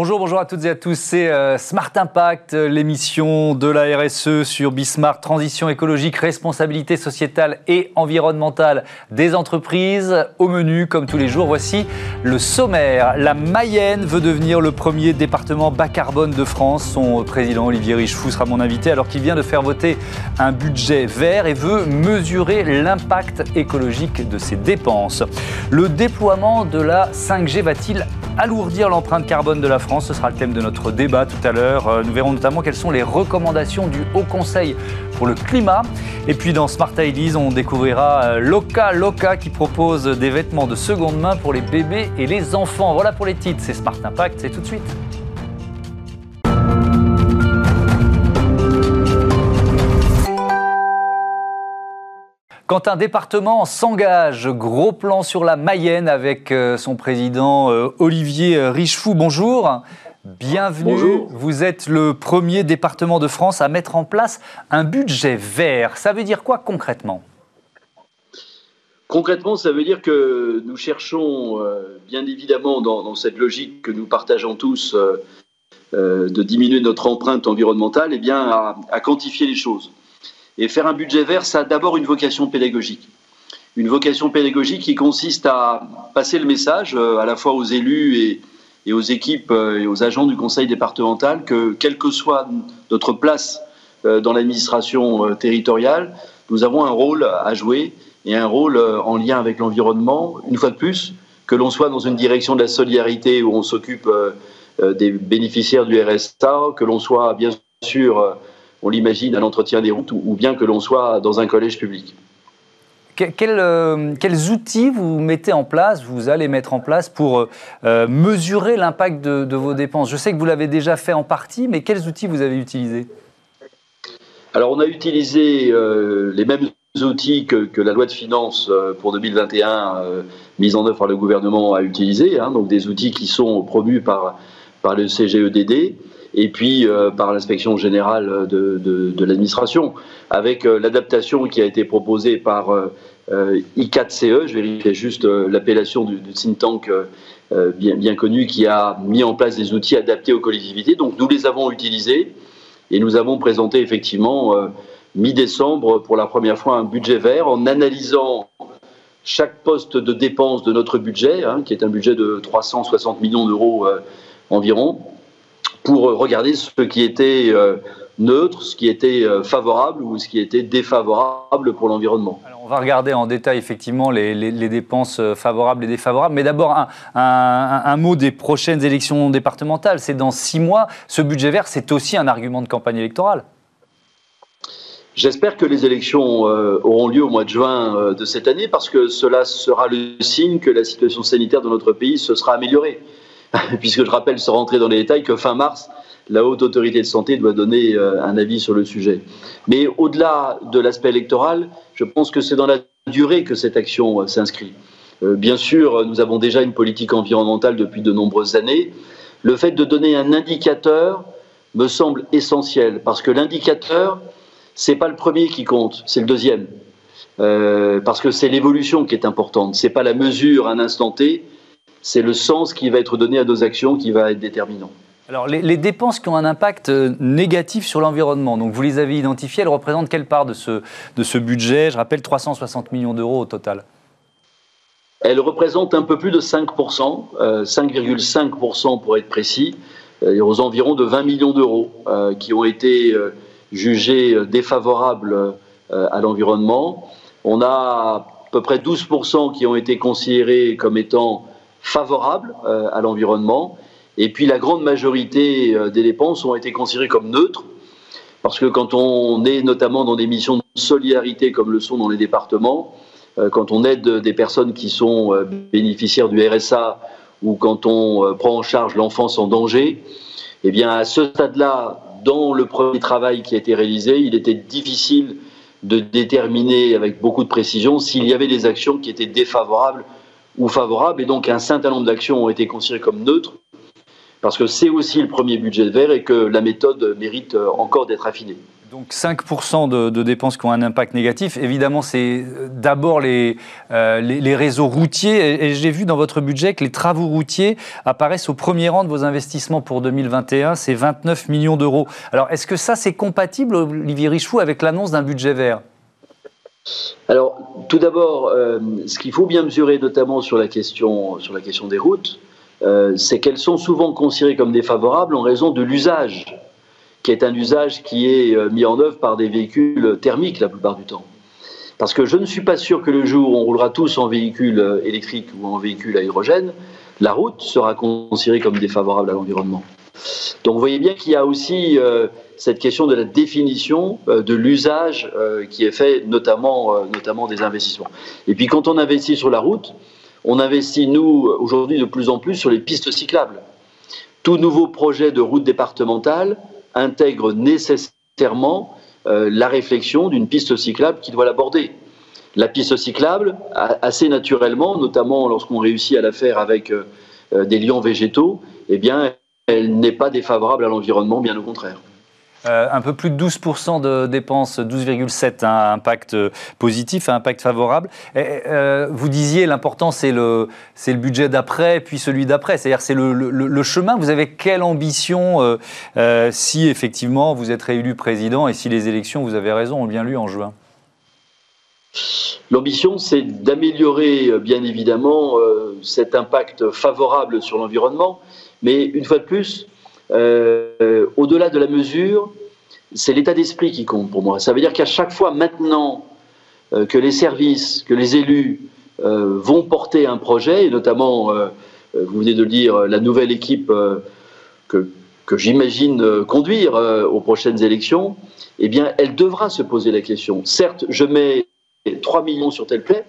Bonjour, bonjour à toutes et à tous. C'est euh, Smart Impact, l'émission de la RSE sur Bismarck, transition écologique, responsabilité sociétale et environnementale des entreprises. Au menu, comme tous les jours, voici le sommaire. La Mayenne veut devenir le premier département bas carbone de France. Son président Olivier Richefou sera mon invité alors qu'il vient de faire voter un budget vert et veut mesurer l'impact écologique de ses dépenses. Le déploiement de la 5G va-t-il alourdir l'empreinte carbone de la France? Ce sera le thème de notre débat tout à l'heure. Euh, nous verrons notamment quelles sont les recommandations du Haut Conseil pour le climat. Et puis dans Smart Ideas, on découvrira euh, Loca Loca qui propose des vêtements de seconde main pour les bébés et les enfants. Voilà pour les titres, c'est Smart Impact, c'est tout de suite. Quand un département s'engage, gros plan sur la Mayenne avec euh, son président euh, Olivier euh, Richefou. Bonjour. Bienvenue. Vous êtes le premier département de France à mettre en place un budget vert. Ça veut dire quoi concrètement? Concrètement, ça veut dire que nous cherchons, bien évidemment, dans, cette logique que nous partageons tous, de diminuer notre empreinte environnementale, eh bien, à quantifier les choses. Et faire un budget vert, ça a d'abord une vocation pédagogique. Une vocation pédagogique qui consiste à passer le message euh, à la fois aux élus et, aux équipes euh, et aux agents du conseil départemental que, quelle que soit notre place euh, dans l'administration territoriale, nous avons un rôle à jouer et un rôle en lien avec l'environnement, une fois de plus, que l'on soit dans une direction de la solidarité où on s'occupe des bénéficiaires du RSA, que l'on soit bien sûr on l'imagine, à l'entretien des routes ou, bien que l'on soit dans un collège public. Euh, quels outils vous mettez en place, vous allez mettre en place pour euh, mesurer l'impact de, vos dépenses? Je sais que vous l'avez déjà fait en partie, mais quels outils vous avez utilisés? Alors on a utilisé euh, les mêmes outils que, la loi de finances pour 2021 mise en œuvre par le gouvernement a utilisé, hein, donc des outils qui sont promus par, par le CGEDD et puis euh, par l'inspection générale de, l'administration, avec euh, l'adaptation qui a été proposée par euh, I4CE, je vérifie juste l'appellation du, think tank bien, bien, connu, qui a mis en place des outils adaptés aux collectivités. Donc nous les avons utilisés et nous avons présenté effectivement mi-décembre pour la première fois un budget vert en analysant chaque poste de dépense de notre budget, hein, qui est un budget de 360 millions d'euros environ, pour regarder ce qui était euh, neutre, ce qui était euh, favorable ou ce qui était défavorable pour l'environnement. on va regarder en détail effectivement les, dépenses euh, favorables et défavorables, mais d'abord un, un, mot des prochaines élections départementales. C'est dans six mois. Ce budget vert, c'est aussi un argument de campagne électorale. J'espère que les élections auront lieu au mois de juin de cette année parce que cela sera le signe que la situation sanitaire de notre pays se sera améliorée. puisque je rappelle, sans rentrer dans les détails, que fin mars, la haute autorité de santé doit donner euh, un avis sur le sujet. Mais au-delà de l'aspect électoral, je pense que c'est dans la durée que cette action euh, s'inscrit. Euh, bien sûr, nous avons déjà une politique environnementale depuis de nombreuses années. Le fait de donner un indicateur me semble essentiel, parce que l'indicateur, c'est pas le premier qui compte, c'est le deuxième. parce que c'est l'évolution qui est importante, c'est pas la mesure à un instant T, c'est le sens qui va être donné à nos actions qui va être déterminant. Alors, les, dépenses qui ont un impact euh, négatif sur l'environnement, donc vous les avez identifiées, elles représentent quelle part de ce, de ce budget? Je rappelle 360 millions d'euros au total. Elles représentent un peu plus de 5%, 5,5% euh, pour être précis, euh, aux environs de 20 millions d'euros qui ont été jugés défavorables à l'environnement. On a à peu près 12% qui ont été considérés comme étant favorables euh, à l'environnement. Et puis la grande majorité euh, des dépenses ont été considérées comme neutres, parce que quand on est notamment dans des missions de solidarité comme le sont dans les départements, euh, quand on aide des personnes qui sont bénéficiaires du RSA ou quand on prend en charge l'enfance en danger, eh bien à ce stade-là, dans le premier travail qui a été réalisé, il était difficile de déterminer avec beaucoup de précision s'il y avait des actions qui étaient défavorables ou favorables, et donc un certain nombre d'actions ont été considérées comme neutres, parce que c'est aussi le premier budget vert et que la méthode mérite euh, encore d'être affinée. Donc 5% de, dépenses qui ont un impact négatif. Évidemment, c'est euh, d'abord les, euh, les, réseaux routiers. Et, j'ai vu dans votre budget que les travaux routiers apparaissent au premier rang de vos investissements pour 2021. C'est 29 millions d'euros. Alors, est-ce que ça, c'est compatible, Olivier Richefou, avec l'annonce d'un budget vert? Alors, tout d'abord, euh, ce qu'il faut bien mesurer, notamment sur la question, des routes, c'est qu'elles sont souvent considérées comme défavorables en raison de l'usage qui est un usage qui est euh, mis en œuvre par des véhicules thermiques la plupart du temps. Parce que je ne suis pas sûr que le jour où on roulera tous en véhicule euh, électrique ou en véhicule à hydrogène, la route sera considérée comme défavorable à l'environnement. Donc vous voyez bien qu'il y a aussi euh, cette question de la définition de l'usage qui est fait notamment, notamment des investissements. Et puis quand on investit sur la route, on investit nous aujourd'hui de plus en plus sur les pistes cyclables. Tout nouveau projet de route départementale intègre nécessairement euh, la réflexion d'une piste cyclable qui doit l'aborder. La piste cyclable, assez naturellement, notamment lorsqu'on réussit à la faire avec euh, euh, des lions végétaux, eh bien, elle n'est pas défavorable à l'environnement, bien au contraire. Euh, un peu plus de 12% de dépenses, 12,7, un impact euh, positif, impact favorable. Euh, vous disiez l'important c'est le, budget d'après, puis celui d'après. C'est-à-dire c'est le, chemin. Vous avez quelle ambition si effectivement vous êtes réélu président et si les élections, vous avez raison, ont bien lieu en juin? L'ambition, c'est d'améliorer bien évidemment cet impact favorable sur l'environnement, mais une fois de plus, au-delà de la mesure, c'est l'état d'esprit qui compte pour moi. Ça veut dire qu'à chaque fois maintenant euh, que les services, que les élus euh, vont porter un projet, et notamment, vous venez de le dire, la nouvelle équipe que, que j'imagine conduire aux prochaines élections, eh bien, elle devra se poser la question. Certes, je mets 3 millions sur tel plaie,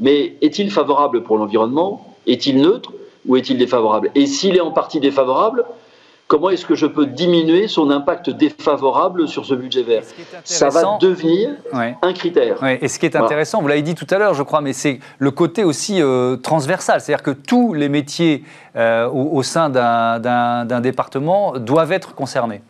mais est-il favorable pour l'environnement? Est-il neutre ou est-il défavorable? Et s'il est en partie défavorable, Comment est-ce que je peux diminuer son impact défavorable sur ce budget vert Ça va devenir un critère. Et ce qui est intéressant, vous l'avez dit tout à l'heure, je crois, mais c'est le côté aussi euh, transversal. C'est-à-dire que tous les métiers euh, au, sein d'un département doivent être concernés.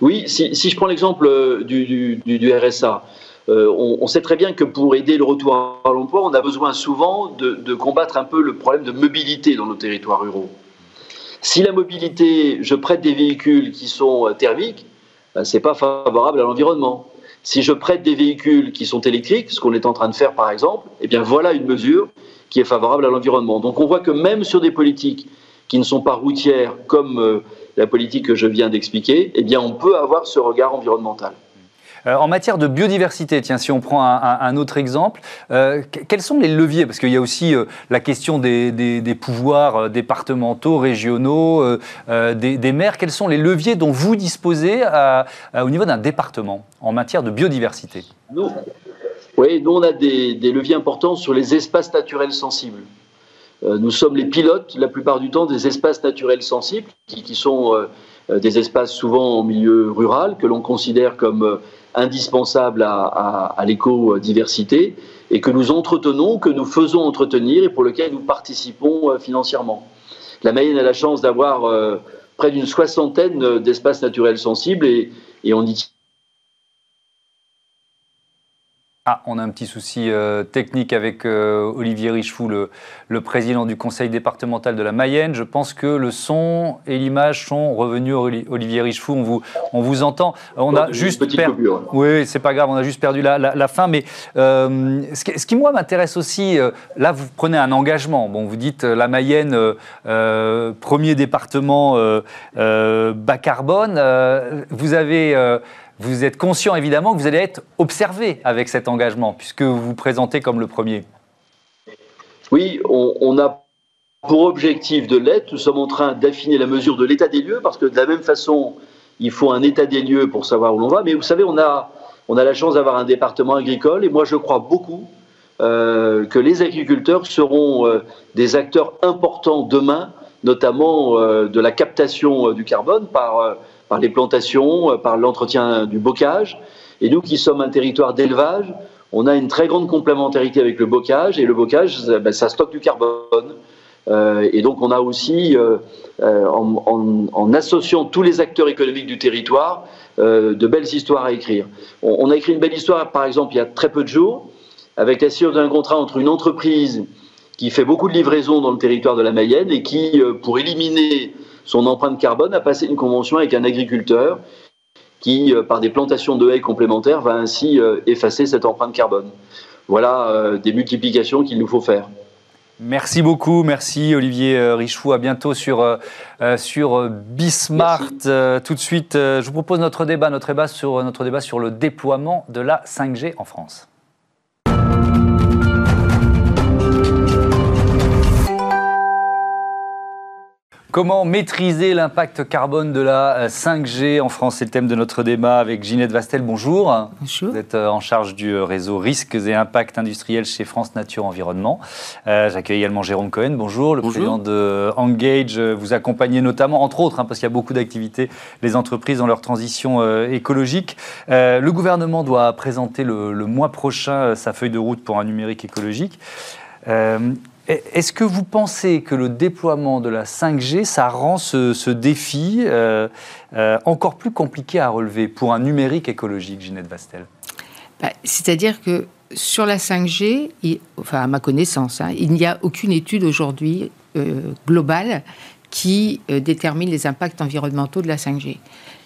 Oui, si, je prends l'exemple euh, du, RSA, on, sait très bien que pour aider le retour à l'emploi, on a besoin souvent de combattre un peu le problème de mobilité dans nos territoires ruraux. Si la mobilité, je prête des véhicules qui sont euh, thermiques, ben, ce n'est pas favorable à l'environnement. Si je prête des véhicules qui sont électriques, ce qu'on est en train de faire par exemple, eh bien voilà une mesure qui est favorable à l'environnement. Donc on voit que même sur des politiques qui ne sont pas routières comme euh, la politique que je viens d'expliquer, eh bien on peut avoir ce regard environnemental. Euh, en matière de biodiversité, tiens, si on prend un, autre exemple, euh, quels sont les leviers? Parce qu'il y a aussi euh, la question des, pouvoirs départementaux, régionaux, des, maires. Quels sont les leviers dont vous disposez au niveau d'un département en matière de biodiversité? Nous, Oui, nous on a des, leviers importants sur les espaces naturels sensibles. nous sommes les pilotes, la plupart du temps, des espaces naturels sensibles, qui, sont des espaces souvent en milieu rural, que l'on considère comme indispensable à, l'éco-diversité et que nous entretenons, que nous faisons entretenir et pour lequel nous participons euh, financièrement. La Mayenne a la chance d'avoir euh, près d'une soixantaine d'espaces naturels sensibles et, et on y ah, on a un petit souci euh, technique avec euh, Olivier Richefou, le, président du conseil départemental de la Mayenne. Je pense que le son et l'image sont revenus. Olivier Richefou, on vous, on vous entend. On a juste perdu. Oui, c'est pas grave, on a juste perdu la, fin. Mais euh, ce, qui, moi, m'intéresse aussi, là, vous prenez un engagement. Bon, vous dites la Mayenne, premier département bas carbone. vous avez vous êtes conscient évidemment que vous allez être observé avec cet engagement, puisque vous vous présentez comme le premier. Oui, on, a pour objectif de l'être. Nous sommes en train d'affiner la mesure de l'état des lieux, parce que de la même façon, il faut un état des lieux pour savoir où l'on va. Mais vous savez, on a, on a la chance d'avoir un département agricole, et moi je crois beaucoup euh, que les agriculteurs seront euh, des acteurs importants demain, notamment euh, de la captation du carbone par par les plantations, euh, par l'entretien du bocage. Et nous qui sommes un territoire d'élevage, on a une très grande complémentarité avec le bocage, et le bocage, ça, ben, stocke du carbone. et donc on a aussi, en, associant tous les acteurs économiques du territoire, de belles histoires à écrire. On, a écrit une belle histoire, par exemple, il y a très peu de jours, avec la signature d'un contrat entre une entreprise qui fait beaucoup de livraisons dans le territoire de la Mayenne et qui, pour éliminer son empreinte carbone, a passé une convention avec un agriculteur qui, euh, par des plantations de haies complémentaires, va ainsi euh, effacer cette empreinte carbone. Voilà euh, des multiplications qu'il nous faut faire. Merci beaucoup, merci Olivier Richou. À bientôt sur, sur Bismart. tout de suite, je vous propose notre débat, notre débat sur, notre débat sur le déploiement de la 5G en France. Comment maîtriser l'impact carbone de la 5G euh, en France? C'est le thème de notre débat avec Ginette Vastel. Bonjour. Bonjour. Vous êtes euh, en charge du euh, réseau risques et impacts industriels chez France Nature Environnement. J'accueille également Jérôme Cohen. Bonjour. Le président de Engage. Vous accompagnez notamment, entre autres, hein, parce qu'il y a beaucoup d'activités, les entreprises dans leur transition écologique. le gouvernement doit présenter le, le, mois prochain sa feuille de route pour un numérique écologique. Est-ce que vous pensez que le déploiement de la 5G, ça rend ce, défi euh, euh, encore plus compliqué à relever pour un numérique écologique, Ginette Vastel? Bah, C'est-à-dire que sur la 5G, enfin à ma connaissance, hein, il n'y a aucune étude aujourd'hui euh, globale qui détermine les impacts environnementaux de la 5G.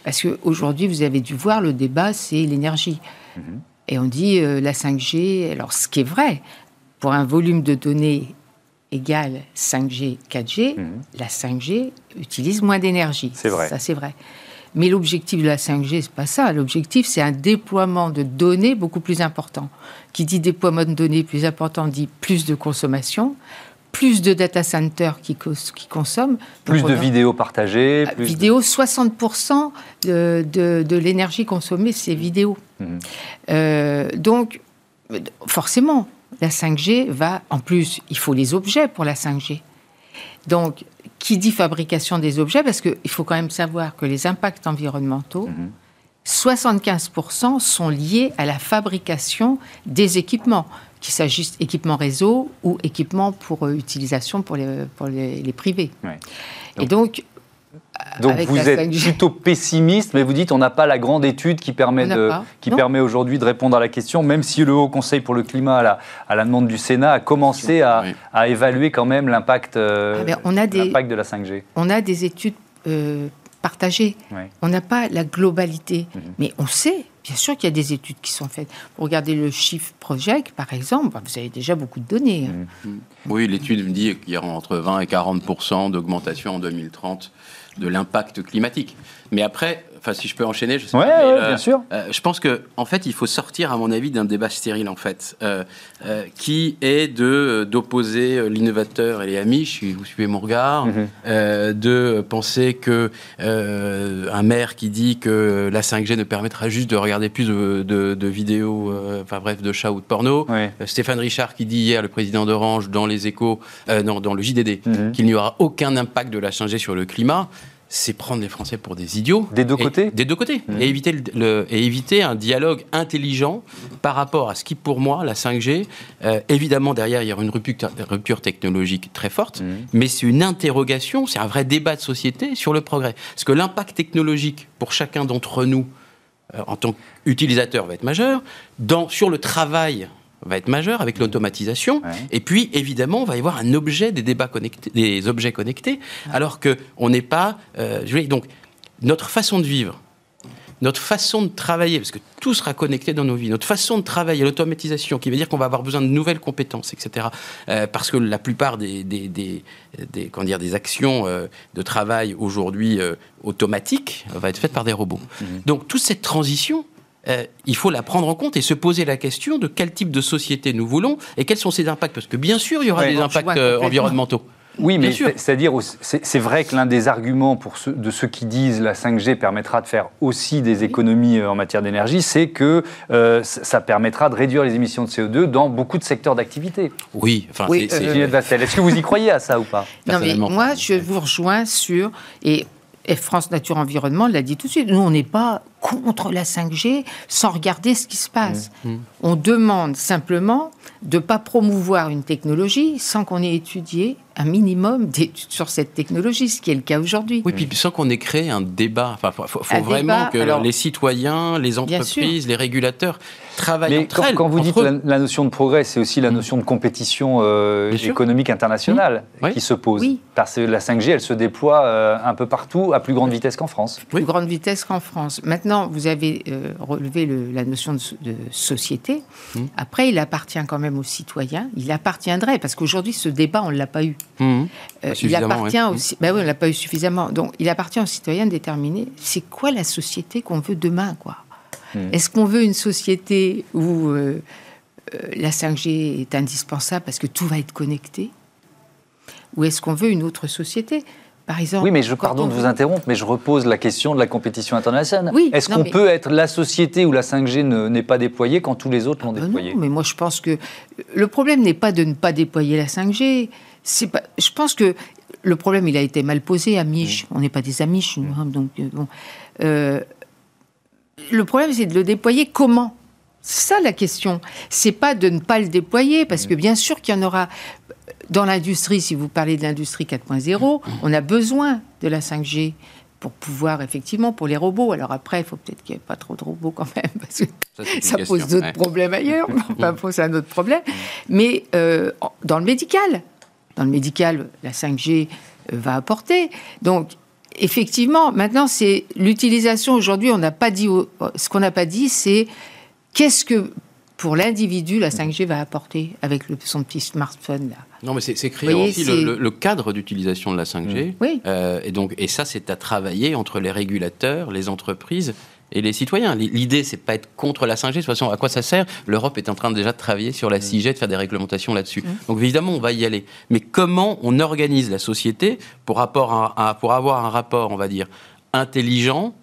Parce qu'aujourd'hui, vous avez dû voir, le débat, c'est l'énergie. Mm-hmm. Et on dit la 5G, alors ce qui est vrai, pour un volume de données égale 5G, 4G, mhm. la 5G utilise moins d'énergie. C'est vrai. Ça, c'est vrai. Mais l'objectif de la 5G, c'est pas ça. L'objectif, c'est un déploiement de données beaucoup plus important. Qui dit déploiement de données plus important dit plus de consommation, plus de data centers qui, qui consomment. Plus de vidéos partagées. Plus vidéos, 60% de, de, l'énergie consommée, c'est vidéo. Mhm. Euh, donc, forcément, la 5G va, en plus, il faut les objets pour la 5G. Donc, qui dit fabrication des objets, parce qu'il faut quand même savoir que les impacts environnementaux, 75% sont liés à la fabrication des équipements, qu'il s'agisse d'équipements réseau ou équipements pour euh, utilisation pour les, pour les, privés. Et donc, donc vous êtes plutôt pessimiste, mais vous dites on n'a pas la grande étude qui permet, de, qui permet aujourd'hui de répondre à la question, même si le Haut Conseil pour le climat, à la, à la demande du Sénat, a commencé à, à évaluer quand même l'impact euh, ah de la 5G. On a des études euh, partagées. On n'a pas la globalité, mhm. mais on sait. Bien sûr qu'il y a des études qui sont faites. Pour regarder le chiffre Project, par exemple, vous avez déjà beaucoup de données. Hein. Mhm. Oui, l'étude me dit qu'il y aura entre 20 et 40% d'augmentation en 2030 de l'impact climatique. Mais après, enfin, si je peux enchaîner, je sais ouais, pas, bien sûr. Euh, je pense que, en fait, il faut sortir, à mon avis, d'un débat stérile, en fait, euh, euh, qui est de d'opposer l'innovateur et les amis. Vous suivez mon regard, mhm. de penser que un maire qui dit que la 5G ne permettra juste de regarder plus de, vidéos, enfin bref, de chats ou de porno. Stéphane Richard qui dit hier, le président d'Orange, dans les Échos, non, dans le JDD, mhm. qu'il n'y aura aucun impact de la 5G sur le climat c'est prendre les Français pour des idiots. Des deux côtés Des deux côtés. Mmh. Et, éviter le, et éviter un dialogue intelligent par rapport à ce qui, pour moi, la 5G, euh, évidemment, derrière, il y aura une rupture, rupture technologique très forte, mmh. mais c'est une interrogation, c'est un vrai débat de société sur le progrès. Parce que l'impact technologique pour chacun d'entre nous, euh, en tant qu'utilisateur, va être majeur. Dans, sur le travail, va être majeur avec l'automatisation. Et puis, évidemment, on va y avoir un objet des débats connectés, des objets connectés, alors que on n'est pas. Euh, donc, notre façon de vivre, notre façon de travailler, parce que tout sera connecté dans nos vies, notre façon de travailler, l'automatisation, qui veut dire qu'on va avoir besoin de nouvelles compétences, etc. Euh, parce que la plupart des, des, des, des dire, des actions euh, de travail aujourd'hui automatiques va être faite par des robots. Mmh. Donc toute cette transition, euh, il faut la prendre en compte et se poser la question de quel type de société nous voulons et quels sont ses impacts. Parce que bien sûr, il y aura des impacts euh, environnementaux. Oui, mais c'est-à-dire, c'est vrai que l'un des arguments pour de ceux qui disent la 5G permettra de faire aussi des économies euh, en matière d'énergie, c'est que ça permettra de réduire les émissions de CO2 dans beaucoup de secteurs d'activité. Oui, enfin, c'est. Est-ce que vous y croyez à ça ou pas? Non, mais moi, je vous rejoins sur et Et France Nature Environnement l'a dit tout de suite. Nous, on n'est pas contre la 5G sans regarder ce qui se passe. Mmh. Mmh. On demande simplement de ne pas promouvoir une technologie sans qu'on ait étudié un minimum d'études sur cette technologie, ce qui est le cas aujourd'hui. Oui, puis sans qu'on ait créé un débat. Enfin, faut, faut vraiment que les citoyens, les entreprises, les régulateurs travaillent Mais entre quand, quand vous dites la, notion de progrès, c'est aussi la mmh. notion de compétition euh, économique internationale qui se pose. Oui. Parce que la 5G, elle se déploie euh, un peu partout à plus grande vitesse qu'en France. Plus grande vitesse qu'en France. Maintenant, vous avez euh, relevé la notion de, société. Mmh. Après, il appartient quand même aux citoyens. Il appartiendrait, parce qu'aujourd'hui, ce débat, on ne l'a pas eu. Mmh. Euh, il appartient aussi. Ben oui, on l'a pas eu suffisamment. Donc, il appartient aux citoyens de déterminer c'est quoi la société qu'on veut demain, quoi. Est-ce qu'on veut une société où la 5G est indispensable parce que tout va être connecté? Ou est-ce qu'on veut une autre société? Par exemple, oui, mais je pardon de vous interrompre, mais je repose la question de la compétition internationale. Oui, Est-ce qu'on peut être la société où la 5G n'est pas déployée quand tous les autres l'ont ah ben déployée? Non, mais moi je pense que le problème n'est pas de ne pas déployer la 5G. C'est pas. Je pense que le problème il a été mal posé à Mich. Mm. On n'est pas des amis, nous, hein, donc euh, bon. Euh, le problème c'est de le déployer comment? C'est ça la question. C'est pas de ne pas le déployer, parce que bien sûr qu'il y en aura dans l'industrie, si vous parlez de l'industrie 4.0, on a besoin de la 5G pour pouvoir, effectivement, pour les robots. Alors après, il faut peut-être qu'il n'y ait pas trop de robots quand même, parce que ça, pose d'autres problèmes ailleurs. enfin, c'est un autre problème. Mais euh, dans le médical, dans le médical, la 5G euh, va apporter. Donc, effectivement, maintenant, c'est l'utilisation. Aujourd'hui, on n'a pas dit. Ce qu'on n'a pas dit, c'est qu'est-ce que pour l'individu, la 5G va apporter avec le, son petit smartphone là? Non, mais c'est créer aussi le, cadre d'utilisation de la 5G. Mmh. Oui. Euh, et donc, et ça, c'est à travailler entre les régulateurs, les entreprises et les citoyens. L'idée, c'est pas être contre la 5G. De toute façon, à quoi ça sert? L'Europe est en train déjà de travailler sur la 6G, de faire des réglementations là-dessus. Mmh. Donc, évidemment, on va y aller. Mais comment on organise la société pour, rapport pour avoir un rapport, on va dire, intelligent,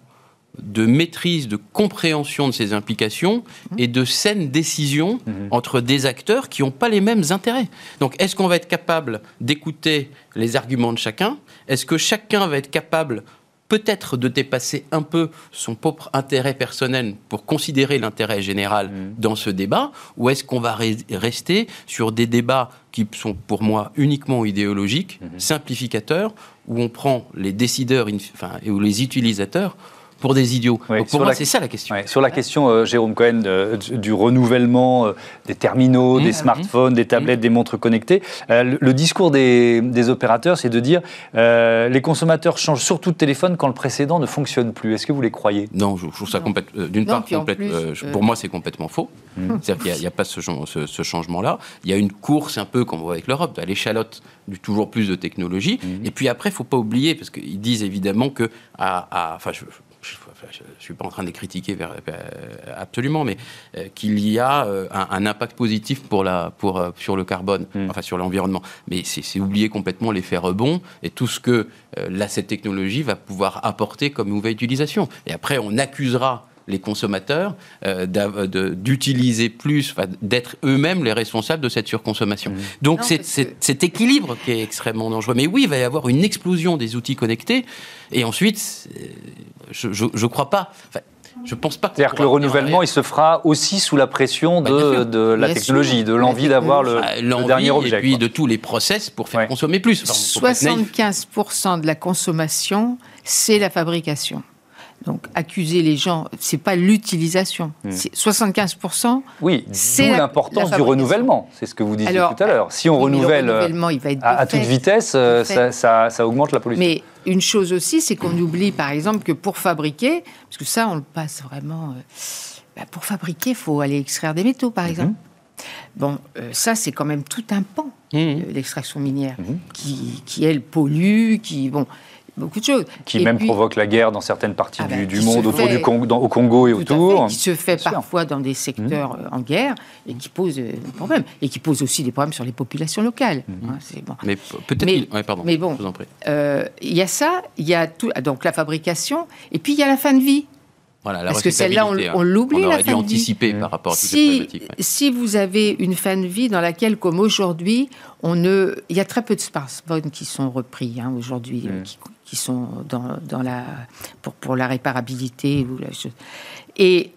de maîtrise, de compréhension de ces implications et de saine décision mhm. entre des acteurs qui n'ont pas les mêmes intérêts. Donc, est-ce qu'on va être capable d'écouter les arguments de chacun? Est-ce que chacun va être capable peut-être de dépasser un peu son propre intérêt personnel pour considérer l'intérêt général mhm. dans ce débat? Ou est-ce qu'on va rester sur des débats qui sont pour moi uniquement idéologiques, simplificateurs, où on prend les décideurs enfin, ou les utilisateurs pour des idiots. pour moi, c'est ça la question. sur la question, euh, Jérôme Cohen, du renouvellement euh, des terminaux, mmh. des smartphones, des tablettes, mmh. des montres connectées, euh, le, discours des, opérateurs, c'est de dire les consommateurs changent surtout de téléphone quand le précédent ne fonctionne plus. Est-ce que vous les croyez? Non, je, trouve ça complètement. D'une part, complète, pour moi, c'est complètement faux. Mmh. C'est-à-dire qu'il n'y a, pas ce, ce, changement-là. Il y a une course un peu, comme on voit avec l'Europe, à l'échalote du toujours plus de technologie. Et puis après, il ne faut pas oublier, parce qu'ils disent évidemment que, à, enfin, je, je ne suis pas en train de les critiquer vers, absolument, mais euh, qu'il y a euh, un, impact positif pour la, pour, euh, sur le carbone, mm. enfin sur l'environnement. Mais c'est oublier complètement l'effet rebond et tout ce que là, cette technologie va pouvoir apporter comme nouvelle utilisation. Et après, on accusera les consommateurs d'utiliser plus, d'être eux-mêmes les responsables de cette surconsommation. Mmh. Donc c'est cet équilibre qui est extrêmement dangereux. Mais oui, il va y avoir une explosion des outils connectés, et ensuite, je ne crois pas. je pense pas. C'est-à-dire que le renouvellement, il se fera aussi sous la pression bah, de, la technologie, de l'envie d'avoir le, bah, dernier objet. Et puis de tous les process pour faire consommer plus. 75% de la consommation, c'est la fabrication. Donc accuser les gens, c'est pas l'utilisation. Hmm. C'est 75%. Oui, c'est l'importance du renouvellement. C'est ce que vous disiez tout à l'heure. Si on renouvelle euh, à, toute vitesse, euh, ça, ça, augmente la pollution. Mais une chose aussi, c'est qu'on oublie par exemple que pour fabriquer, parce que ça on le passe vraiment, euh, bah, pour fabriquer, il faut aller extraire des métaux par mhm. exemple. Bon, ça c'est quand même tout un pan, mhm. l'extraction minière, mhm. qui, qui elle pollue, qui bon beaucoup de choses. Qui même provoque la guerre dans certaines parties ah du, ben, monde, autour du Congo, au Congo et autour. qui se fait parfois dans des secteurs mmh. euh, en guerre et qui pose euh, des problèmes. Et qui pose aussi des problèmes sur les populations locales. Mmh. Hein, bon. Mais peut-être. pardon. Mais bon, euh, il y a ça, il y a tout, donc la fabrication, et puis il y a la fin de vie. Voilà, Parce que celle-là, on, on l'oublie. On aurait dû anticiper par rapport à toutes si, ces Si vous avez une fin de vie dans laquelle, comme aujourd'hui, on ne, il y a très peu de smartphones qui sont repris hein, aujourd'hui, qui, sont dans, dans, la pour, pour la réparabilité ou la, et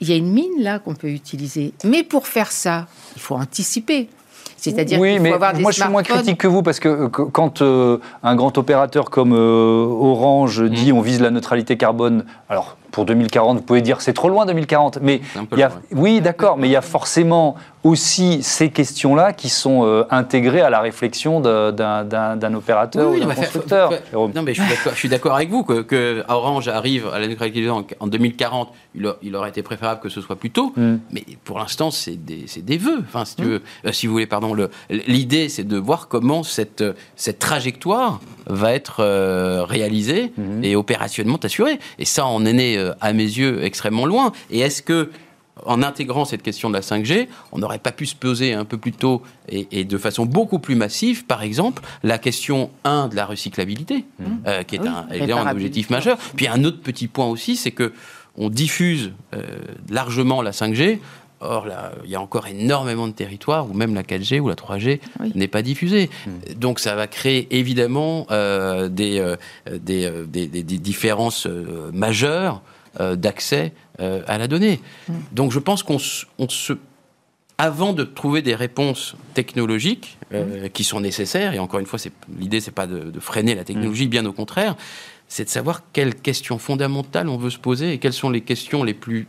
il y a une mine là qu'on peut utiliser. Mais pour faire ça, il faut anticiper. C'est-à-dire oui, mais moi je suis moins critique que vous parce que, euh, quand euh, un grand opérateur comme Orange dit mmh. on vise la neutralité carbone, alors pour 2040, vous pouvez dire c'est trop loin 2040, mais il y a, oui d'accord, mais il y a forcément aussi ces questions-là qui sont euh, intégrées à la réflexion d'un opérateur ou d'un constructeur. non, mais je suis d'accord avec vous que, que, Orange arrive à la neutralité en 2040. Il, aurait été préférable que ce soit plus tôt, mm. mais pour l'instant, c'est des, des, vœux. Enfin, si, tu mm. veux, euh, si vous voulez, pardon, l'idée, c'est de voir comment cette, cette trajectoire va être euh, réalisée mm. et opérationnellement assurée. Et ça, on est né, à mes yeux, extrêmement loin. Et est-ce que en intégrant cette question de la 5G, on n'aurait pas pu se poser un peu plus tôt et, de façon beaucoup plus massive, par exemple, la question 1 de la recyclabilité, mmh. euh, qui est un, un objectif majeur. Puis un autre petit point aussi, c'est que on diffuse euh, largement la 5G. Or, là, il y a encore énormément de territoires où même la 4G ou la 3G n'est pas diffusée. Mmh. Donc, ça va créer évidemment euh, des, des, des, différences majeures d'accès euh, à la donnée. Mm. Donc je pense qu'on se avant de trouver des réponses technologiques euh, mm. qui sont nécessaires, et encore une fois, l'idée, c'est pas de, freiner la technologie, mm. bien au contraire, c'est de savoir quelles questions fondamentales on veut se poser et quelles sont les questions les plus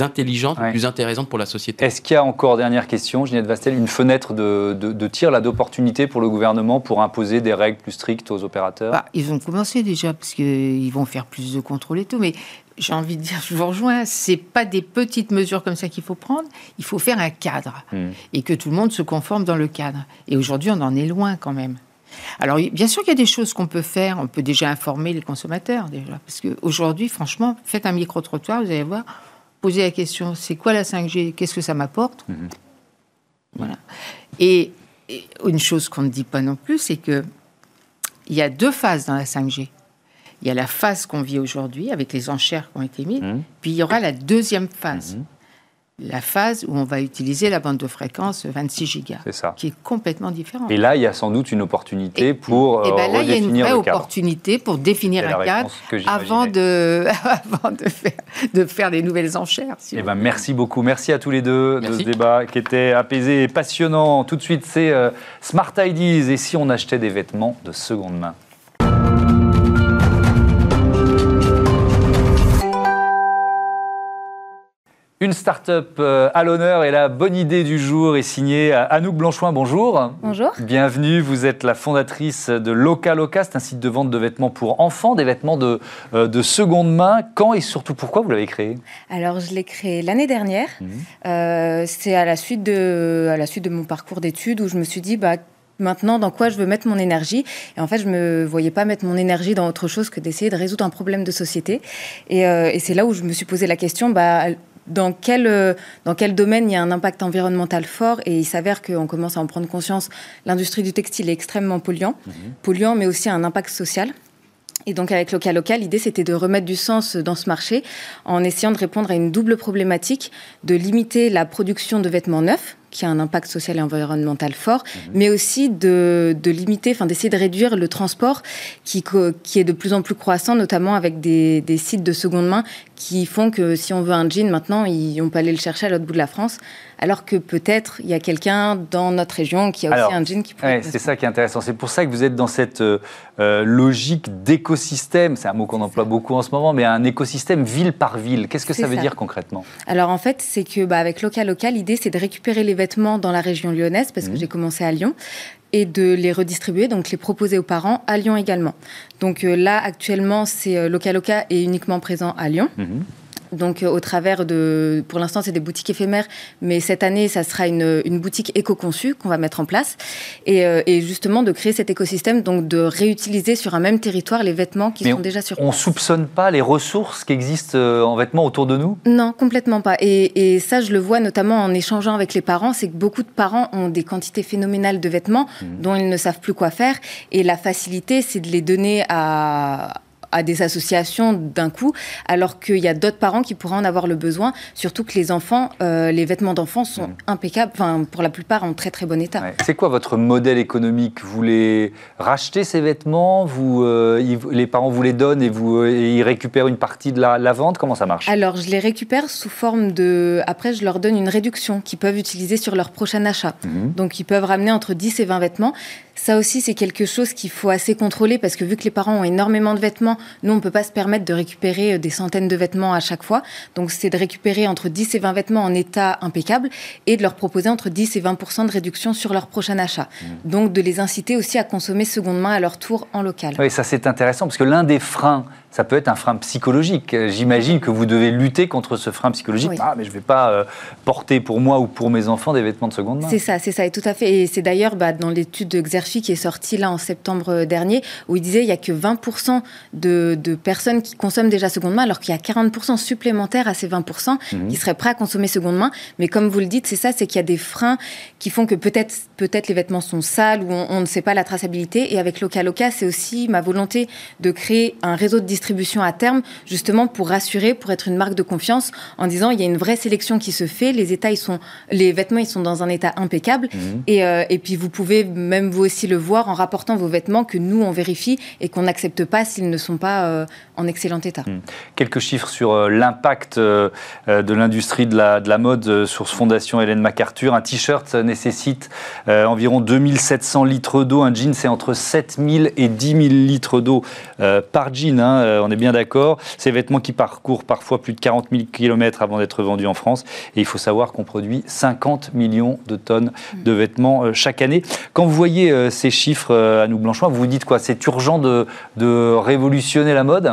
intelligentes, plus intéressantes pour la société. Est-ce qu'il y a encore, dernière question, Ginette Vastel, une fenêtre de, de, tir, là, d'opportunité pour le gouvernement pour imposer des règles plus strictes aux opérateurs? Bah, Ils ont commencé déjà, parce qu'ils vont faire plus de contrôle et tout, mais j'ai envie de dire, je vous rejoins, c'est pas des petites mesures comme ça qu'il faut prendre, il faut faire un cadre hmm. et que tout le monde se conforme dans le cadre. Et aujourd'hui, on en est loin quand même. Alors, bien sûr qu'il y a des choses qu'on peut faire, on peut déjà informer les consommateurs, déjà, parce qu'aujourd'hui, franchement, faites un micro-trottoir, vous allez voir, posez la question, c'est quoi la 5G Qu'est-ce que ça m'apporte? Hmm. Voilà. Et, et, une chose qu'on ne dit pas non plus, c'est que il y a deux phases dans la 5G. Il y a la phase qu'on vit aujourd'hui avec les enchères qui ont été mises, mmh. puis il y aura la deuxième phase. Mmh. La phase où on va utiliser la bande de fréquence 26 gigas, qui est complètement différente. Et là, il y a sans doute une opportunité pour et, ben là, il y a une vraie opportunité pour définir un cadre avant de, avant de faire, de faire des nouvelles enchères. et eh ben, merci beaucoup, merci à tous les deux de ce débat qui était apaisé et passionnant. Tout de suite, c'est euh, Smart Ideas et si on achetait des vêtements de seconde main? Une start-up euh, à l'honneur et la bonne idée du jour est signée Anouk Blanchoin. Bonjour. Bonjour. Bienvenue. Vous êtes la fondatrice de Loca Loca. C'est un site de vente de vêtements pour enfants, des vêtements de, euh, de seconde main. Quand et surtout pourquoi vous l'avez créé? Alors, je l'ai créé l'année dernière. Mhm. Euh, c'est à, la suite de, à la suite de mon parcours d'études où je me suis dit, bah, maintenant dans quoi je veux mettre mon énergie? Et en fait, je me voyais pas mettre mon énergie dans autre chose que d'essayer de résoudre un problème de société. Et, et c'est là où je me suis posé la question, bah, dans quel, euh, dans quel domaine il y a un impact environnemental fort. Et il s'avère qu'on commence à en prendre conscience. L'industrie du textile est extrêmement polluant, mhm. polluant, mais aussi un impact social. Et donc avec Local Local, l'idée c'était de remettre du sens dans ce marché en essayant de répondre à une double problématique, de limiter la production de vêtements neufs, qui a un impact social et environnemental fort, mhm. mais aussi de, de limiter, enfin d'essayer de réduire le transport qui, qui est de plus en plus croissant, notamment avec des, des sites de seconde main qui font que si on veut un jean maintenant, on peut aller le chercher à l'autre bout de la France, alors que peut-être il y a quelqu'un dans notre région qui a aussi un jean qui pourrait. c'est ça qui est intéressant. C'est pour ça que vous êtes dans cette euh, euh, logique d'écosystème. C'est un mot qu'on emploie beaucoup en ce moment, mais un écosystème ville par ville. Qu'est-ce que ça veut dire concrètement? Alors en fait, c'est que bah, avec Local Local, l'idée c'est de récupérer les vêtements dans la région lyonnaise, parce que mmh. j'ai commencé à Lyon, et de les redistribuer, donc les proposer aux parents à Lyon également. Donc euh, là, actuellement, c'est euh, Loca Loca est uniquement présent à Lyon. Mmh donc euh, au travers de, pour l'instant c'est des boutiques éphémères, mais cette année ça sera une, une boutique éco-conçue qu'on va mettre en place et, euh, et, justement de créer cet écosystème, donc de réutiliser sur un même territoire les vêtements qui sont déjà sur place. On soupçonne pas les ressources qui existent euh, en vêtements autour de nous? Non, complètement pas. Et, et, ça je le vois notamment en échangeant avec les parents, c'est que beaucoup de parents ont des quantités phénoménales de vêtements mmh. dont ils ne savent plus quoi faire et la facilité c'est de les donner à à des associations d'un coup, alors qu'il y a d'autres parents qui pourraient en avoir le besoin, surtout que les enfants, euh, les vêtements d'enfants sont Mm. impeccables, enfin pour la plupart en très très bon état. Ouais. C'est quoi votre modèle économique? Vous les rachetez ces vêtements? Vous, euh, Les parents vous les donnent et, vous, euh, et ils récupèrent une partie de la, la vente? Comment ça marche? Alors, je les récupère sous forme de. Après, je leur donne une réduction qu'ils peuvent utiliser sur leur prochain achat. Mhm. Donc, ils peuvent ramener entre 10 et 20 vêtements. Ça aussi, c'est quelque chose qu'il faut assez contrôler parce que vu que les parents ont énormément de vêtements, nous, on ne peut pas se permettre de récupérer euh, des centaines de vêtements à chaque fois. Donc, c'est de récupérer entre 10 et 20 vêtements en état impeccable et de leur proposer entre 10 et 20 de réduction sur leur prochain achat. Donc, de les inciter aussi à consommer seconde main à leur tour en local. Oui, ça c'est intéressant parce que l'un des freins, ça peut être un frein psychologique. J'imagine que vous devez lutter contre ce frein psychologique. Oui. Ah, mais je ne vais pas euh, porter pour moi ou pour mes enfants des vêtements de seconde main. C'est ça, c'est ça, et tout à fait. Et c'est d'ailleurs bah, dans l'étude de Xerfi qui est sortie là en septembre euh, dernier, où il disait il y a que 20% de, de personnes qui consomment déjà seconde main, alors qu'il y a 40% supplémentaires à ces 20% Mhm. qui seraient prêts à consommer seconde main. Mais comme vous le dites, c'est ça, c'est qu'il y a des freins qui font que peut-être peut-être les vêtements sont sales ou on, on ne sait pas la traçabilité. Et avec Loca Loca, c'est aussi ma volonté de créer un réseau de distribution à terme, justement pour rassurer, pour être une marque de confiance, en disant il y a une vraie sélection qui se fait, les états ils sont, les vêtements ils sont dans un état impeccable. Mhm. Et, euh, et puis vous pouvez même vous aussi le voir en rapportant vos vêtements que nous on vérifie et qu'on n'accepte pas s'ils ne sont pas euh, en excellent état. Quelques chiffres sur euh, l'impact de l'industrie de la, de la mode sur Fondation Hélène MacArthur. Un t-shirt nécessite environ 2700 litres d'eau. Un jean, c'est entre 7000 et 10 000 litres d'eau par jean. hein, euh, on est bien d'accord. Ces vêtements qui parcourent parfois plus de 40 000 km avant d'être vendus en France. Et il faut savoir qu'on produit 50 millions de tonnes de vêtements euh, chaque année. Quand vous voyez euh, ces chiffres à nous Blanchois, vous vous dites quoi? C'est urgent de révolutionner la mode?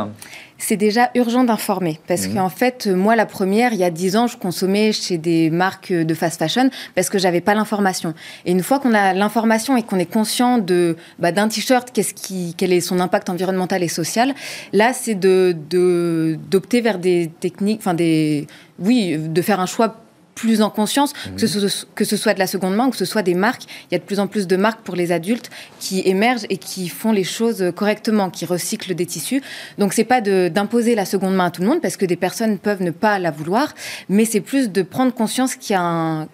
C'est déjà urgent d'informer parce Mhm. qu'en fait, moi, la première, il y a 10 ans, je consommais chez des marques de fast fashion parce que j'avais pas l'information. Et une fois qu'on a l'information et qu'on est conscient de bah, d'un t-shirt, qu'est-ce qui, quel est son impact environnemental et social, là, c'est de de- d'opter vers des techniques, enfin des, oui, de faire un choix plus en conscience, que, ce, que ce soit de la seconde main ou que ce soit des marques. Il y a de plus en plus de marques pour les adultes qui émergent et qui font les choses correctement, qui recyclent des tissus. Donc c'est pas d'imposer la seconde main à tout le monde parce que des personnes peuvent ne pas la vouloir, mais c'est plus de prendre conscience qu'il y a un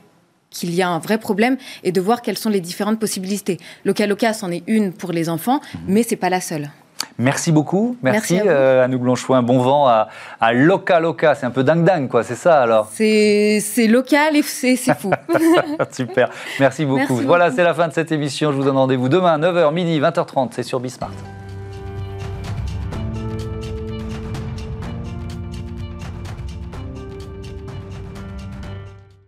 qu'il y a un vrai problème et de voir quelles sont les différentes possibilités. Loca Loca, c'en est une pour les enfants, mais c'est pas la seule. Merci beaucoup. Merci, Merci à euh, Anouk Blanchouin. Bon vent à, à Loca Loca. C'est un peu dingue-dingue, quoi. C'est ça, alors? C'est c'est local et c'est fou. Super. Merci beaucoup. Merci voilà, c'est la fin de cette émission. Je vous donne rendez-vous demain, 9h, midi, 20h30. C'est sur Bismart.